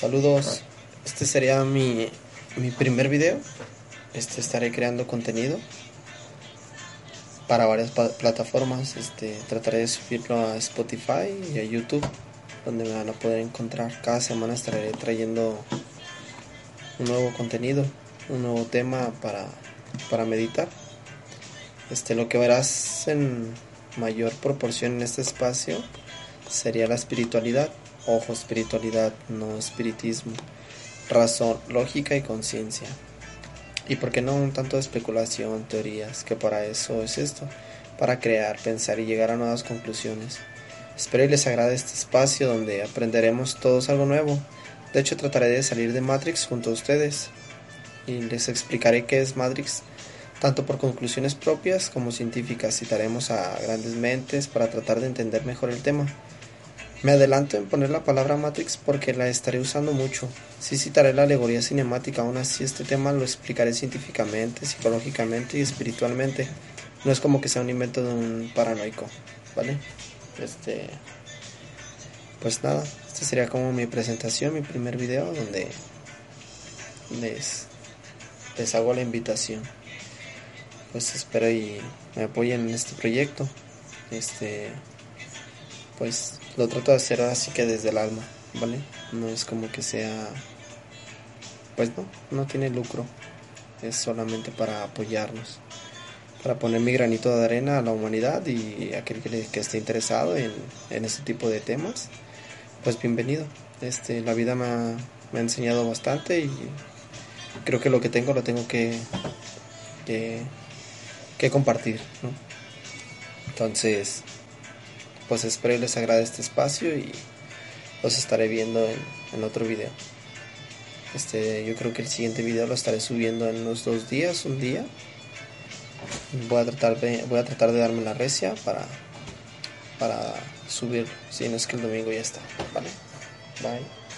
Saludos, este sería mi, mi primer video. Este estaré creando contenido para varias plataformas. Este trataré de subirlo a Spotify y a YouTube, donde me van a poder encontrar. Cada semana estaré trayendo un nuevo contenido, un nuevo tema para, para meditar. Este, lo que verás en mayor proporción en este espacio sería la espiritualidad. Ojo, espiritualidad, no espiritismo. Razón, lógica y conciencia. Y por qué no un tanto de especulación, teorías, que para eso es esto, para crear, pensar y llegar a nuevas conclusiones. Espero y les agrade este espacio donde aprenderemos todos algo nuevo. De hecho, trataré de salir de Matrix junto a ustedes y les explicaré qué es Matrix, tanto por conclusiones propias como científicas. Citaremos a grandes mentes para tratar de entender mejor el tema. Me adelanto en poner la palabra Matrix porque la estaré usando mucho. Sí citaré la alegoría cinemática, aún así este tema lo explicaré científicamente, psicológicamente y espiritualmente. No es como que sea un invento de un paranoico, ¿vale? Este pues nada, este sería como mi presentación, mi primer video donde les, les hago la invitación. Pues espero y me apoyen en este proyecto. Este pues lo trato de hacer así que desde el alma, ¿vale? No es como que sea pues no, no tiene lucro. Es solamente para apoyarnos. Para poner mi granito de arena a la humanidad y aquel que, esté interesado en, en este tipo de temas, pues bienvenido. Este, la vida me ha, me ha enseñado bastante y creo que lo que tengo lo tengo que, que, que compartir, ¿no? Entonces, pues espero les agrade este espacio y los estaré viendo en, otro video. Este, yo creo que el siguiente video lo estaré subiendo en unos dos días, un día. Voy a tratar de, voy a tratar de darme la recia para, para subir, si no es que el domingo ya está, ¿vale? Bye.